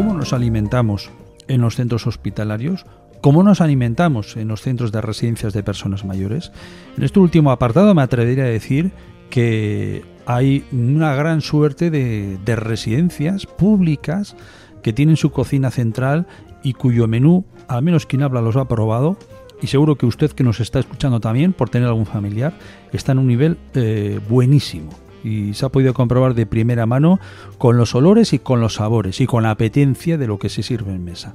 cómo nos alimentamos en los centros hospitalarios, cómo nos alimentamos en los centros de residencias de personas mayores. En este último apartado me atrevería a decir que hay una gran suerte de, de residencias públicas que tienen su cocina central y cuyo menú, al menos quien habla los ha probado, y seguro que usted que nos está escuchando también, por tener algún familiar, está en un nivel eh, buenísimo. Y se ha podido comprobar de primera mano con los olores y con los sabores y con la apetencia de lo que se sirve en mesa.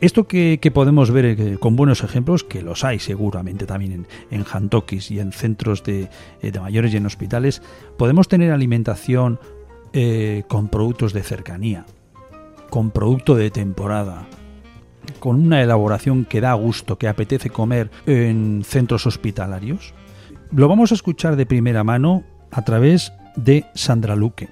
Esto que, podemos ver eh, con buenos ejemplos, que los hay seguramente también en, en y en centros de, eh, de, mayores y en hospitales, podemos tener alimentación con productos de cercanía, con producto de temporada, con una elaboración que da gusto, que apetece comer en centros hospitalarios? Lo vamos a escuchar de primera mano a través de Sandra Luque.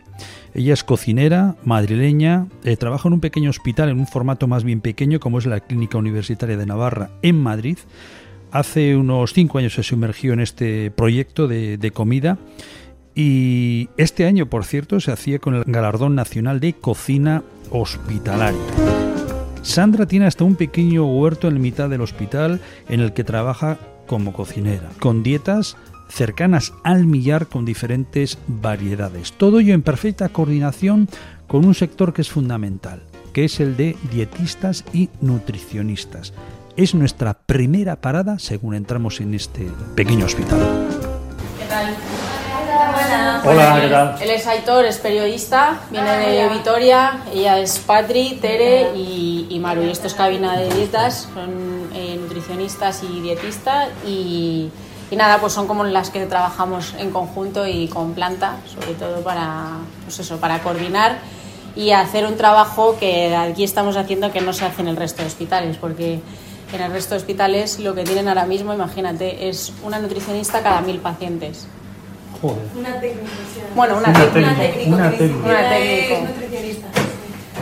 Ella es cocinera madrileña, eh, trabaja en un pequeño hospital en un formato más bien pequeño como es la Clínica Universitaria de Navarra en Madrid. Hace unos cinco años se sumergió en este proyecto de, de comida y este año, por cierto, se hacía con el Galardón Nacional de Cocina Hospitalaria. Sandra tiene hasta un pequeño huerto en la mitad del hospital en el que trabaja como cocinera, con dietas cercanas al millar con diferentes variedades. Todo ello en perfecta coordinación con un sector que es fundamental, que es el de dietistas y nutricionistas. Es nuestra primera parada según entramos en este pequeño hospital. ¿Qué tal? Hola, ¿qué tal? Él es Aitor, es periodista, viene de Vitoria, ella es Patri, Tere y, y Maru. Y esto es cabina de dietas, son eh, nutricionistas y dietistas y, y, nada, pues son como las que trabajamos en conjunto y con planta, sobre todo para, pues eso, para coordinar y hacer un trabajo que aquí estamos haciendo que no se hace en el resto de hospitales, porque en el resto de hospitales lo que tienen ahora mismo, imagínate, es una nutricionista cada mil pacientes. Joder. Una técnica. Bueno, una, Una técnica. una técnica. Una técnica. Es nutricionista.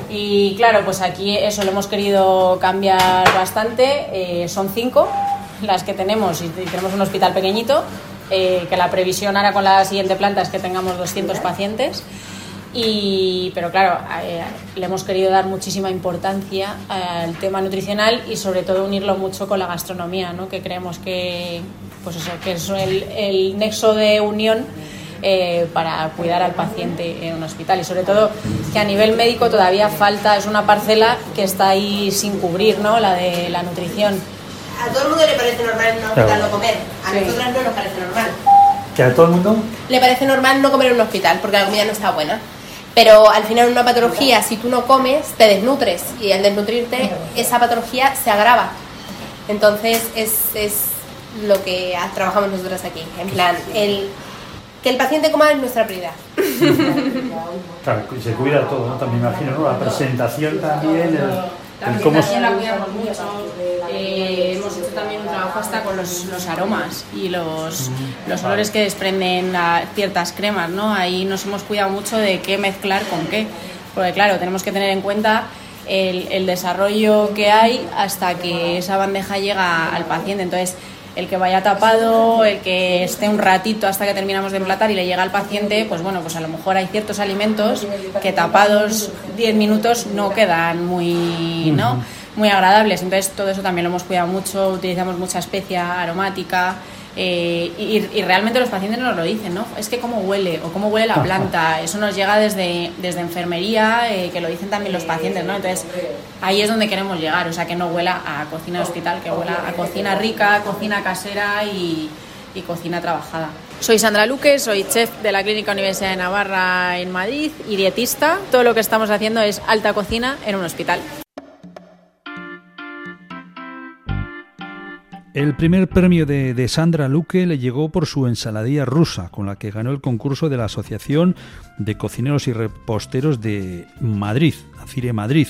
Y claro, pues aquí eso lo hemos querido cambiar bastante. Eh, son cinco las que tenemos y tenemos un hospital pequeñito, eh, que la previsión ahora con la siguiente planta es que tengamos 200 pacientes. Y, pero claro, eh, le hemos querido dar muchísima importancia al tema nutricional y sobre todo unirlo mucho con la gastronomía, ¿no? que creemos que, pues eso, que es el, el nexo de unión eh, para cuidar al paciente en un hospital y sobre todo que a nivel médico todavía falta, es una parcela que está ahí sin cubrir, ¿no? la de la nutrición. A todo el mundo le parece normal en un hospital no comer. A Sí. nosotras no nos parece normal. ¿Que a todo el mundo? Le parece normal no comer en un hospital porque la comida no está buena. Pero al final en una patología, si tú no comes, te desnutres. Y al desnutrirte, esa patología se agrava. Entonces es, es lo que trabajamos nosotras aquí. En plan, el, que el paciente coma es nuestra prioridad. Claro, se cuida todo, ¿no? También me imagino, ¿no? La presentación también, el, El cómo... presentación la cuidamos mucho. Eh, hemos hecho también un trabajo hasta con los, los aromas y los, los olores que desprenden a ciertas cremas, ¿no? Ahí nos hemos cuidado mucho de qué mezclar con qué. Porque claro, tenemos que tener en cuenta el, el desarrollo que hay hasta que esa bandeja llega al paciente. Entonces, el que vaya tapado, el que esté un ratito hasta que terminamos de emplatar y le llega al paciente, pues bueno, pues a lo mejor hay ciertos alimentos que tapados 10 minutos no quedan muy, ¿no? muy agradables. Entonces todo eso también lo hemos cuidado mucho, utilizamos mucha especia aromática. Eh, y, y realmente los pacientes nos lo dicen, ¿no? Es que cómo huele o cómo huele la planta, eso nos llega desde, desde enfermería, eh, que lo dicen también los pacientes, ¿no? Entonces ahí es donde queremos llegar, o sea, que no huela a cocina de hospital, que huela a cocina rica, cocina casera y, y cocina trabajada. Soy Sandra Luque, soy chef de la Clínica Universidad de Navarra en Madrid y dietista. Todo lo que estamos haciendo es alta cocina en un hospital. El primer premio de, Sandra Luque le llegó por su ensaladilla rusa, con la que ganó el concurso de la Asociación de Cocineros y Reposteros de Madrid, ACIRE Madrid,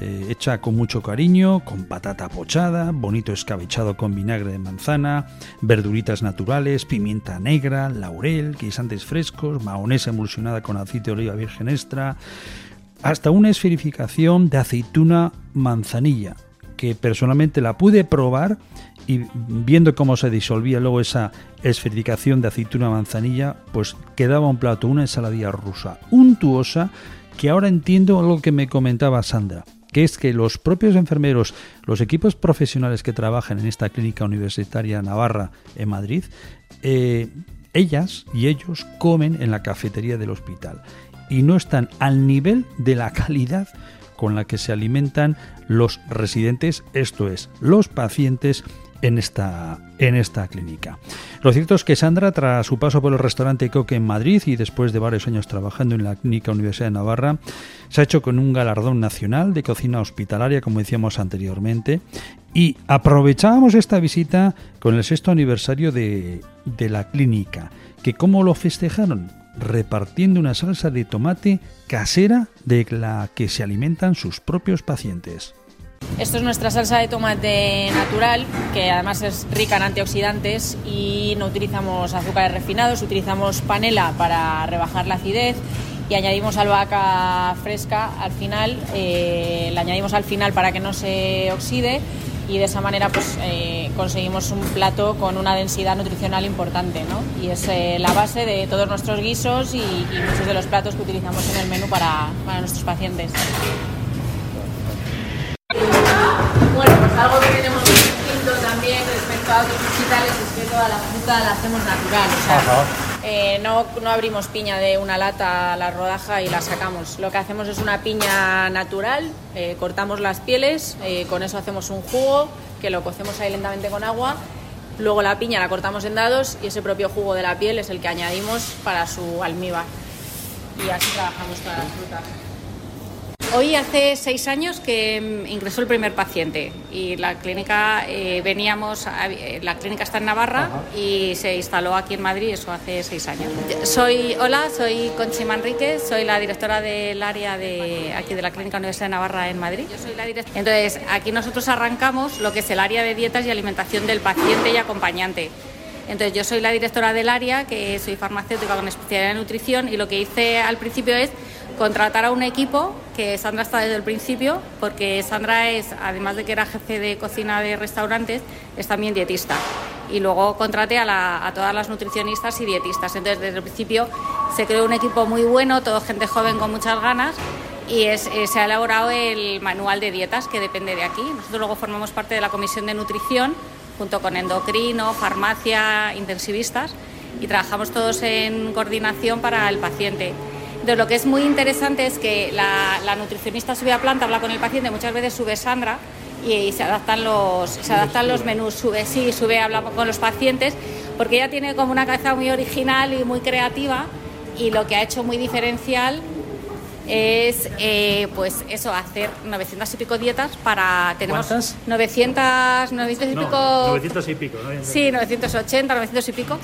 eh, hecha con mucho cariño, con patata pochada, bonito escabechado con vinagre de manzana, verduritas naturales, pimienta negra, laurel, guisantes frescos, mahonesa emulsionada con aceite de oliva virgen extra, hasta una esferificación de aceituna manzanilla, que personalmente la pude probar y viendo cómo se disolvía luego esa esferificación de aceituna manzanilla, pues quedaba un plato, una ensaladilla rusa untuosa que ahora entiendo algo que me comentaba Sandra, que es que los propios enfermeros, los equipos profesionales que trabajan en esta clínica universitaria Navarra en Madrid, eh, ellas y ellos comen en la cafetería del hospital y no están al nivel de la calidad con la que se alimentan los residentes, esto es, los pacientes en esta, en esta clínica. Lo cierto es que Sandra, tras su paso por el restaurante Coque en Madrid y después de varios años trabajando en la Clínica Universidad de Navarra, se ha hecho con un galardón nacional de cocina hospitalaria, como decíamos anteriormente, y aprovechábamos esta visita con el sexto aniversario de, de la clínica, que cómo lo festejaron, repartiendo una salsa de tomate casera de la que se alimentan sus propios pacientes. Esto es nuestra salsa de tomate natural, que además es rica en antioxidantes y no utilizamos azúcares refinados, utilizamos panela para rebajar la acidez y añadimos albahaca fresca al final, eh, la añadimos al final para que no se oxide y de esa manera pues eh, conseguimos un plato con una densidad nutricional importante ¿no? y es eh, la base de todos nuestros guisos y, y, muchos de los platos que utilizamos en el menú para, para nuestros pacientes. Bueno, pues algo que tenemos distinto también respecto a otros hospitales es que toda la fruta la hacemos natural. O sea, eh, no, no, abrimos piña de una lata a la rodaja y la sacamos. Lo que hacemos es una piña natural, eh, cortamos las pieles, eh, con eso hacemos un jugo que lo cocemos ahí lentamente con agua. Luego la piña la cortamos en dados y ese propio jugo de la piel es el que añadimos para su almíbar. Y así trabajamos todas las. Hoy hace seis años que mm, ingresó el primer paciente y la clínica eh, veníamos, a, la clínica está en Navarra Ajá. y se instaló aquí en Madrid, eso hace seis años. Soy, hola, soy Conchi Manrique, soy la directora del área de aquí de la Clínica Universidad de Navarra en Madrid. Yo soy la Entonces, aquí nosotros arrancamos lo que es el área de dietas y alimentación del paciente y acompañante. Entonces, yo soy la directora del área, que soy farmacéutica con especialidad en nutrición y lo que hice al principio es contratar a un equipo que Sandra está desde el principio, porque Sandra es, además de que era jefe de cocina de restaurantes, es también dietista. Y luego contraté a, todas las nutricionistas y dietistas. Entonces, desde el principio se creó un equipo muy bueno, todo gente joven con muchas ganas. Y eh, se ha elaborado el manual de dietas que depende de aquí. Nosotros luego formamos parte de la comisión de nutrición junto con endocrino, farmacia, intensivistas y trabajamos todos en coordinación para el paciente. Entonces, lo que es muy interesante es que la, la, nutricionista sube a planta, habla con el paciente, muchas veces sube Sandra y, y se adaptan los, se adaptan los menús, sube, sí, sube, habla con los pacientes, porque ella tiene como una cabeza muy original y muy creativa y lo que ha hecho muy diferencial es eh, pues eso, hacer 900 y pico dietas para... Tenemos ¿Cuántas? 900, 900 y No, pico... 900 y pico, ¿no? Sí, 980, 900 y pico.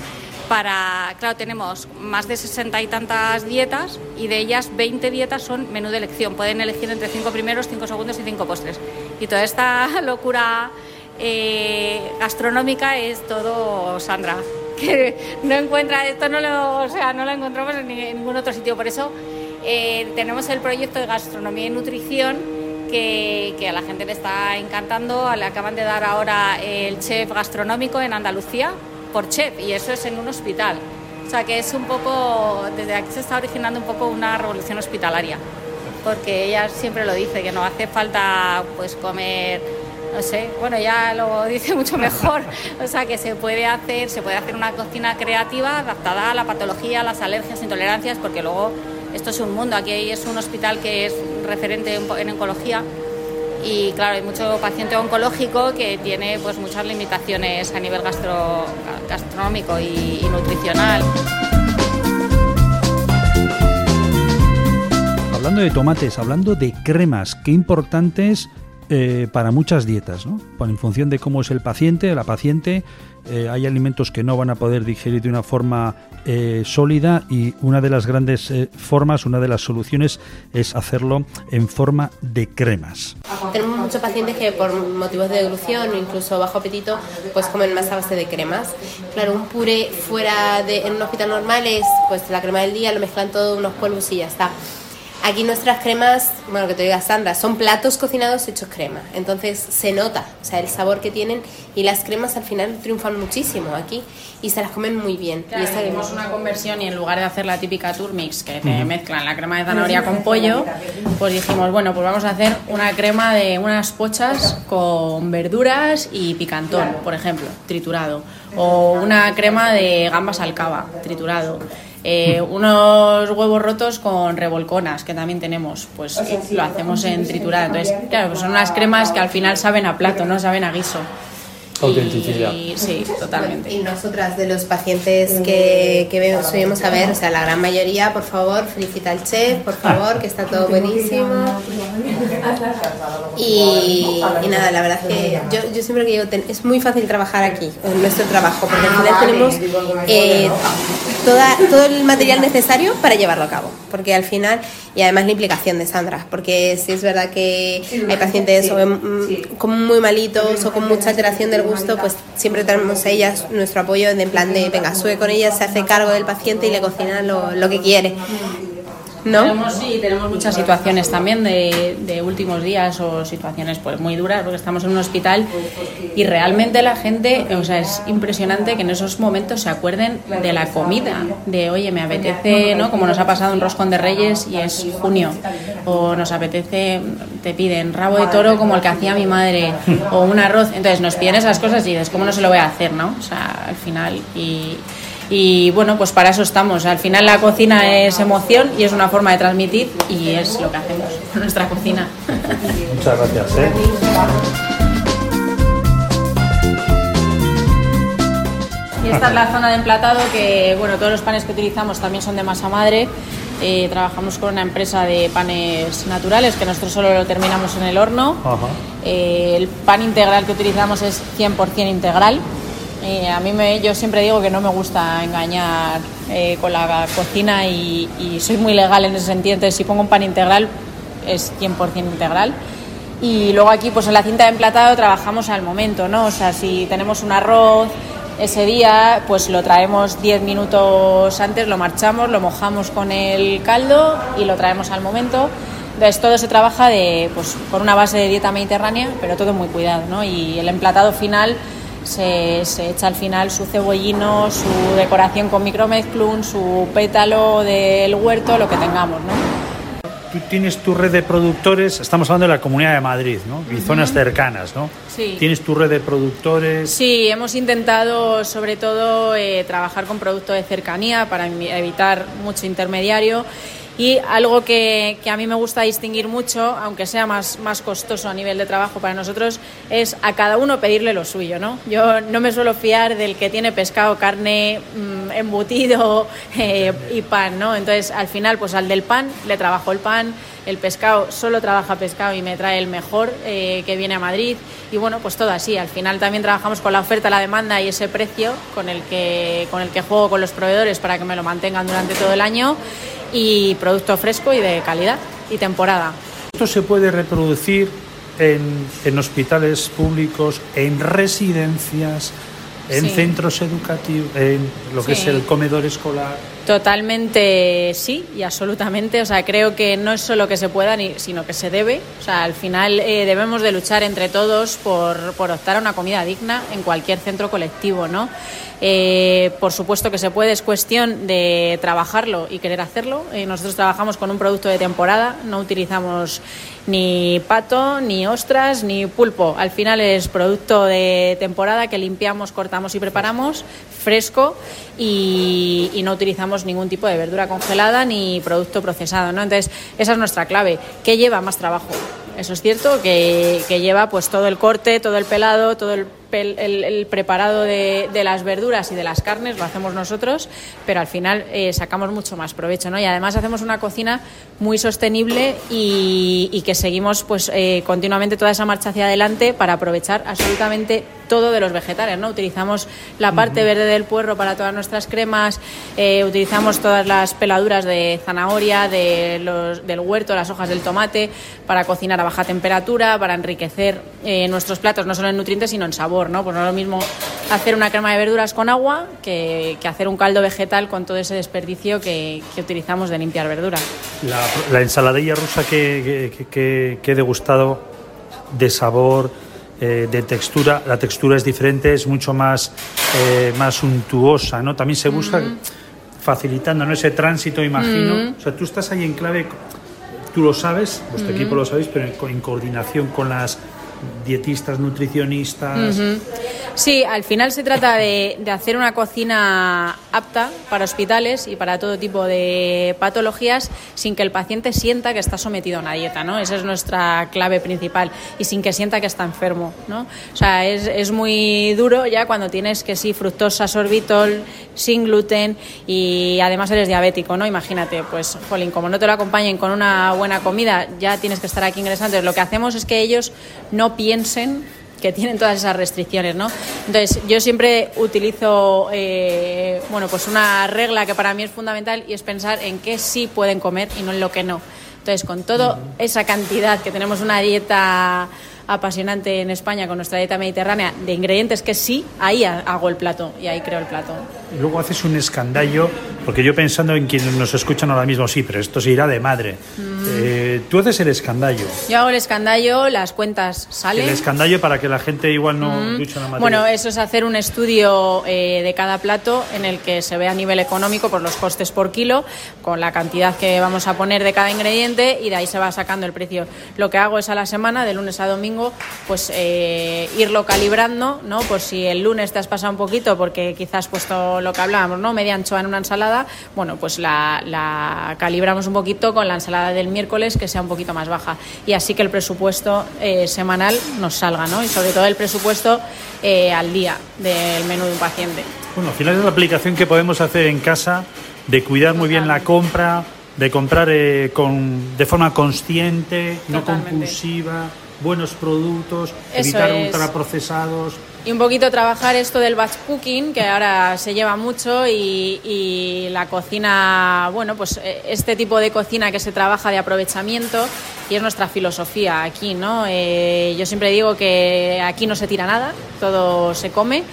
Para, claro, tenemos más de 60 y tantas dietas y de ellas 20 dietas son menú de elección. Pueden elegir entre 5 primeros, 5 segundos y 5 postres. Y toda esta locura eh, gastronómica es todo Sandra, que no encuentra, esto no lo, o sea, no lo encontramos en, ningún otro sitio. Por eso eh, tenemos el proyecto de gastronomía y nutrición que, a la gente le está encantando. Le acaban de dar ahora el chef gastronómico en Andalucía por chef y eso es en un hospital. O sea que es un poco, desde aquí se está originando un poco una revolución hospitalaria, porque ella siempre lo dice, que no hace falta pues comer, no sé, bueno, ya lo dice mucho mejor, o sea que se puede hacer, se puede hacer una cocina creativa adaptada a la patología, a las alergias, intolerancias, porque luego esto es un mundo, aquí es un hospital que es referente en oncología y claro, hay mucho paciente oncológico que tiene pues muchas limitaciones a nivel gastro, gastronómico y, y nutricional. Hablando de tomates, hablando de cremas, qué importantes eh, para muchas dietas, ¿no? En función de cómo es el paciente, la paciente, eh, hay alimentos que no van a poder digerir de una forma eh, sólida y una de las grandes formas, una de las soluciones es hacerlo en forma de cremas. Tenemos muchos pacientes que por motivos de deglución o incluso bajo apetito pues comen más a base de cremas. Claro, un puré fuera de en un hospital normal es pues la crema del día, lo mezclan todo unos polvos y ya está. Aquí nuestras cremas, bueno, que te diga Sandra, son platos cocinados hechos crema. Entonces se nota, o sea, el sabor que tienen y las cremas al final triunfan muchísimo aquí y se las comen muy bien. Claro, y esta- hicimos una conversión y en lugar de hacer la típica turmix que te mezclan la crema de zanahoria con pollo, pues dijimos, bueno, pues vamos a hacer una crema de unas pochas con verduras y picantón, por ejemplo, triturado. O una crema de gambas al cava, triturado. Eh, unos huevos rotos con revolconas que también tenemos, pues lo hacemos en triturado. Entonces, claro, pues son unas cremas que al final saben a plato, no saben a guiso. Autenticidad. Y, sí, totalmente. Y nosotras, de los pacientes que, que ve- subimos a ver, o sea, la gran mayoría, por favor, felicita al chef, por favor, que está todo buenísimo. Y, y nada, la verdad es que yo, yo siempre que digo, es muy fácil trabajar aquí, en nuestro trabajo, porque al final tenemos eh, toda, todo el material necesario para llevarlo a cabo. Porque al final, y además la implicación de Sandra, porque si es verdad que hay pacientes o, mm, con muy malitos o con mucha alteración del gusto, pues siempre tenemos a ellas nuestro apoyo en plan de, venga, sube con ellas, se hace cargo del paciente y le cocina lo, lo que quiere. ¿No? Tenemos, sí, tenemos muchas situaciones también de, de últimos días o situaciones pues muy duras porque estamos en un hospital y realmente la gente, o sea, es impresionante que en esos momentos se acuerden de la comida, de oye, me apetece, ¿no? Como nos ha pasado un roscón de reyes y es junio, o nos apetece, te piden rabo de toro como el que hacía mi madre, o un arroz, entonces nos piden esas cosas y dices, ¿cómo no se lo voy a hacer, no? O sea, al final y... Y bueno, pues para eso estamos. Al final la cocina es emoción y es una forma de transmitir y es lo que hacemos con nuestra cocina. Muchas gracias. ¿eh? Y esta es la zona de emplatado que, bueno, todos los panes que utilizamos también son de masa madre. Eh, trabajamos con una empresa de panes naturales que nosotros solo lo terminamos en el horno. Eh, el pan integral que utilizamos es 100% integral. A mí me, yo siempre digo que no me gusta engañar eh, con la cocina y, y soy muy legal en ese sentido. Entonces, si pongo un pan integral, es 100% integral. Y luego aquí, pues en la cinta de emplatado trabajamos al momento, ¿no? O sea, si tenemos un arroz ese día, pues lo traemos 10 minutos antes, lo marchamos, lo mojamos con el caldo y lo traemos al momento. Entonces todo se trabaja de, pues, con una base de dieta mediterránea, pero todo muy cuidado, ¿no? Y el emplatado final se, se echa al final su cebollino, su decoración con micromezclun, su pétalo del huerto, lo que tengamos, ¿no? Tú tienes tu red de productores, estamos hablando de la Comunidad de Madrid, ¿no? Y zonas cercanas, ¿no? Sí. Tienes tu red de productores. Sí, hemos intentado sobre todo eh, trabajar con productos de cercanía para evi- evitar mucho intermediario y algo que, que a mí me gusta distinguir mucho, aunque sea más, más costoso a nivel de trabajo para nosotros, es a cada uno pedirle lo suyo. ¿no? Yo no me suelo fiar del que tiene pescado, carne, mm, embutido eh, y pan. ¿no? Entonces al final pues al del pan le trabajo el pan, el pescado solo trabaja pescado y me trae el mejor eh, que viene a Madrid y bueno pues todo así al final también trabajamos con la oferta la demanda y ese precio con el que con el que juego con los proveedores para que me lo mantengan durante todo el año y producto fresco y de calidad y temporada Esto se puede reproducir en, en hospitales públicos, en residencias, en Sí. centros educativos, en lo que Sí. es el comedor escolar. Totalmente sí y absolutamente. O sea, creo que no es solo que se pueda, sino que se debe. O sea, al final eh, debemos de luchar entre todos por, por optar a una comida digna en cualquier centro colectivo, ¿no? Eh, por supuesto que se puede, es cuestión de trabajarlo y querer hacerlo. Eh, nosotros trabajamos con un producto de temporada, no utilizamos ni pato, ni ostras, ni pulpo. Al final es producto de temporada que limpiamos, cortamos y preparamos, fresco y no utilizamos ningún tipo de verdura congelada ni producto procesado. ¿no? Entonces, esa es nuestra clave. ¿Qué lleva más trabajo? Eso es cierto, que, que lleva pues todo el corte, todo el pelado, todo el, el- el preparado de, de las verduras y de las carnes, lo hacemos nosotros, pero al final eh, sacamos mucho más provecho. ¿no? Y además hacemos una cocina muy sostenible y, y que seguimos pues eh, continuamente toda esa marcha hacia adelante para aprovechar absolutamente todo de los vegetales. ¿no? Utilizamos la parte verde del puerro para todas nuestras cremas, eh, utilizamos todas las peladuras de zanahoria, de los, del huerto, las hojas del tomate, para cocinar a baja temperatura, para enriquecer nuestros platos, no solo en nutrientes, sino en sabor. ¿No? Pues no es lo mismo hacer una crema de verduras con agua que, hacer un caldo vegetal con todo ese desperdicio que, utilizamos de limpiar verdura. La, ensaladilla rusa que, que, he degustado de sabor, eh, de textura, la textura es diferente, es mucho más, eh, más untuosa, ¿no? También se busca facilitando ¿no? ese tránsito, imagino. O sea, tú estás ahí en clave, tú lo sabes, vuestro equipo lo sabéis, pero en coordinación con las dietistas, nutricionistas. Sí, al final se trata de, hacer una cocina apta para hospitales y para todo tipo de patologías sin que el paciente sienta que está sometido a una dieta, ¿no? Esa es nuestra clave principal y sin que sienta que está enfermo, ¿no? O sea, es, muy duro ya cuando tienes que sí fructosa, sorbitol, sin gluten y además eres diabético, ¿no? Imagínate, pues, jolín, como no te lo acompañen con una buena comida, ya tienes que estar aquí ingresando. Lo que hacemos es que ellos no piensen que tienen todas esas restricciones, ¿no? Entonces, yo siempre utilizo, eh, bueno, pues una regla que para mí es fundamental y es pensar en qué sí pueden comer y no en lo que no. Entonces, con toda esa cantidad que tenemos una dieta apasionante en España con nuestra dieta mediterránea de ingredientes que sí, ahí hago el plato y ahí creo el plato. Luego haces un escandallo, porque yo pensando en quienes nos escuchan ahora mismo, sí, pero esto se irá de madre. Mm. Eh, tú haces el escandallo. Yo hago el escandallo, las cuentas salen. El escandallo para que la gente igual no mm. ducha la materia. Bueno, eso es hacer un estudio eh, de cada plato en el que se ve a nivel económico por los costes por kilo, con la cantidad que vamos a poner de cada ingrediente y de ahí se va sacando el precio. Lo que hago es a la semana, de lunes a domingo, pues eh, irlo calibrando, ¿no? Por si el lunes te has pasado un poquito porque quizás has puesto lo que hablábamos, ¿no? Media anchoa en una ensalada, bueno, pues la, calibramos un poquito con la ensalada del miércoles que sea un poquito más baja. Y así que el presupuesto eh, semanal nos salga, ¿no? Y sobre todo el presupuesto eh, al día del menú de un paciente. Bueno, al final es la aplicación que podemos hacer en casa de cuidar muy bien la compra, de comprar con, de forma consciente, no compulsiva buenos productos, evitar ultraprocesados. Y un poquito trabajar esto del batch cooking, que ahora se lleva mucho, y, la cocina, bueno, pues eh, este tipo de cocina que se trabaja de aprovechamiento, y es nuestra filosofía aquí, ¿no? Eh, yo siempre digo que aquí no se tira nada, todo se come.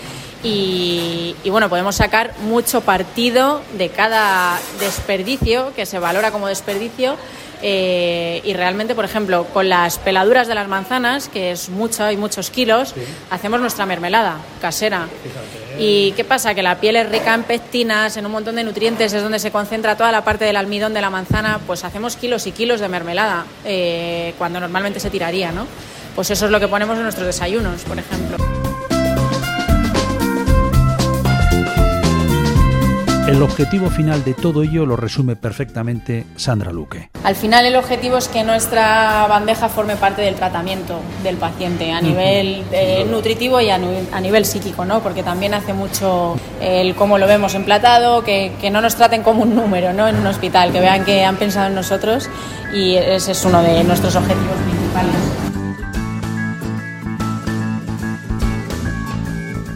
Y, y, bueno, podemos sacar mucho partido de cada desperdicio, que se valora como desperdicio, eh, y realmente, por ejemplo, con las peladuras de las manzanas, que es mucho y muchos kilos, hacemos nuestra mermelada casera. ¿Y qué pasa? Que la piel es rica en pectinas, en un montón de nutrientes, es donde se concentra toda la parte del almidón de la manzana, pues hacemos kilos y kilos de mermelada, eh, cuando normalmente se tiraría, ¿no? Pues eso es lo que ponemos en nuestros desayunos, por ejemplo. El objetivo final de todo ello lo resume perfectamente Sandra Luque. Al final el objetivo es que nuestra bandeja forme parte del tratamiento del paciente a nivel eh, nutritivo y a, nivel psíquico, ¿no? porque también hace mucho el cómo lo vemos emplatado, que, que no nos traten como un número ¿no? en un hospital, que vean que han pensado en nosotros y ese es uno de nuestros objetivos principales.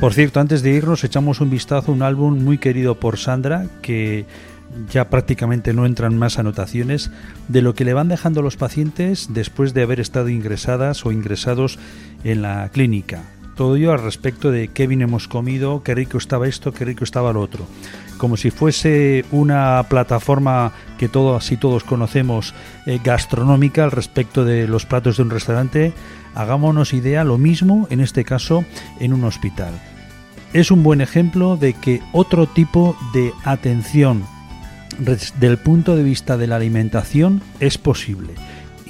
Por cierto, antes de irnos echamos un vistazo a un álbum muy querido por Sandra que ya prácticamente no entran más anotaciones de lo que le van dejando los pacientes después de haber estado ingresadas o ingresados en la clínica. Ello al respecto de qué bien hemos comido, qué rico estaba esto, qué rico estaba lo otro. Como si fuese una plataforma que todos y todos conocemos eh, gastronómica al respecto de los platos de un restaurante, hagámonos idea lo mismo en este caso en un hospital es un buen ejemplo de que otro tipo de atención desde el punto de vista de la alimentación es posible,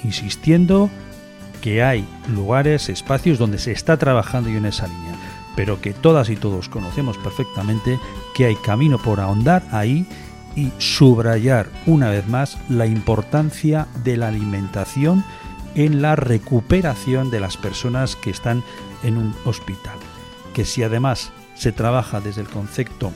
insistiendo que hay lugares, espacios donde se está trabajando y en esa línea, pero que todas y todos conocemos perfectamente que hay camino por ahondar ahí y subrayar una vez más la importancia de la alimentación en la recuperación de las personas que están en un hospital. Que si además se trabaja desde el concepto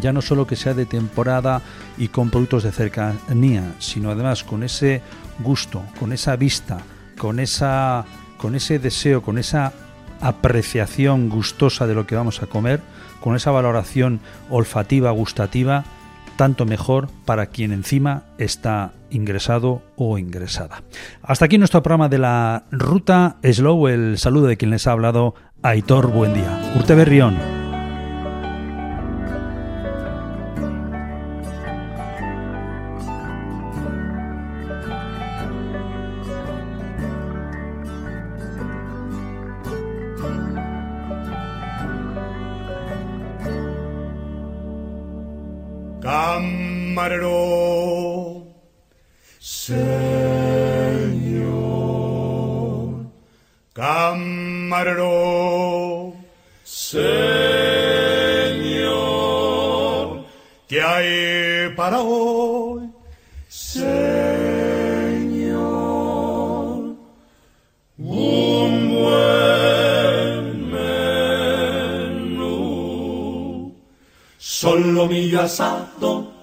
ya no solo que sea de temporada y con productos de cercanía, sino además con ese gusto, con esa vista, con esa con ese deseo, con esa apreciación gustosa de lo que vamos a comer, con esa valoración olfativa, gustativa, tanto mejor para quien encima está ingresado o ingresada. Hasta aquí nuestro programa de la ruta Slow, el saludo de quien les ha hablado Aitor, buen día. Urte Berrión. Señor, camarero. Señor, ¿qué hay para hoy? Señor, un buen menú. Solomillo asado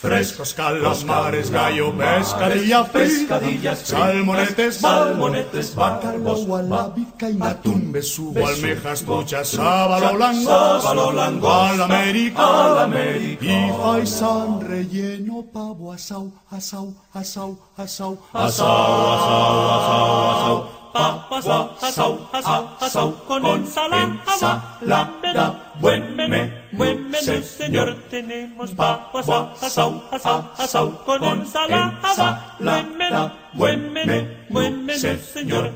Frescos calamares, gallo, pescadilla, pescadillas, salmonetes, salmonetes, bárbos, gualabica y atún, besugo, almejas, truchas, sábalo blanco, sábalo blanco, al América, y faisán relleno, pavo, asau, asau, asau, asau, asau, asau, asau papas, asau, asau, asau, con ensalada, buen menú buen menú, señor. Tenemos pavo asau, asau, asau, con ensalada, buen menú, buen menú, buen menú, señor.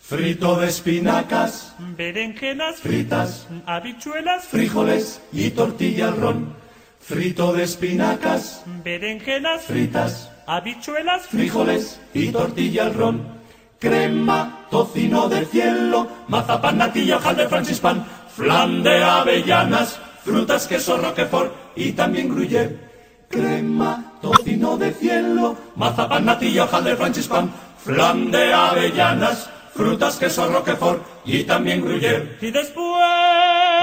Frito de espinacas, Berenjenas fritas, habichuelas, frijoles y tortilla al ron. Frito de espinacas, berenjenas, fritas, habichuelas, frijoles y tortilla al ron. Crema, tocino de cielo, mazapán, natilla, hojaldre, francispan, flan de avellanas, frutas, queso, roquefort y también gruyère. Crema, tocino de cielo, mazapán, natilla, hojaldre, francispan, flan de avellanas, frutas, queso, roquefort y también gruyère. y después,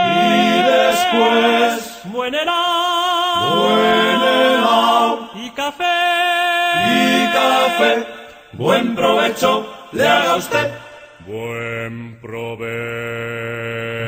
Y después, buen helado, buen helado y café, y café. Buen provecho le haga usted. Buen provecho.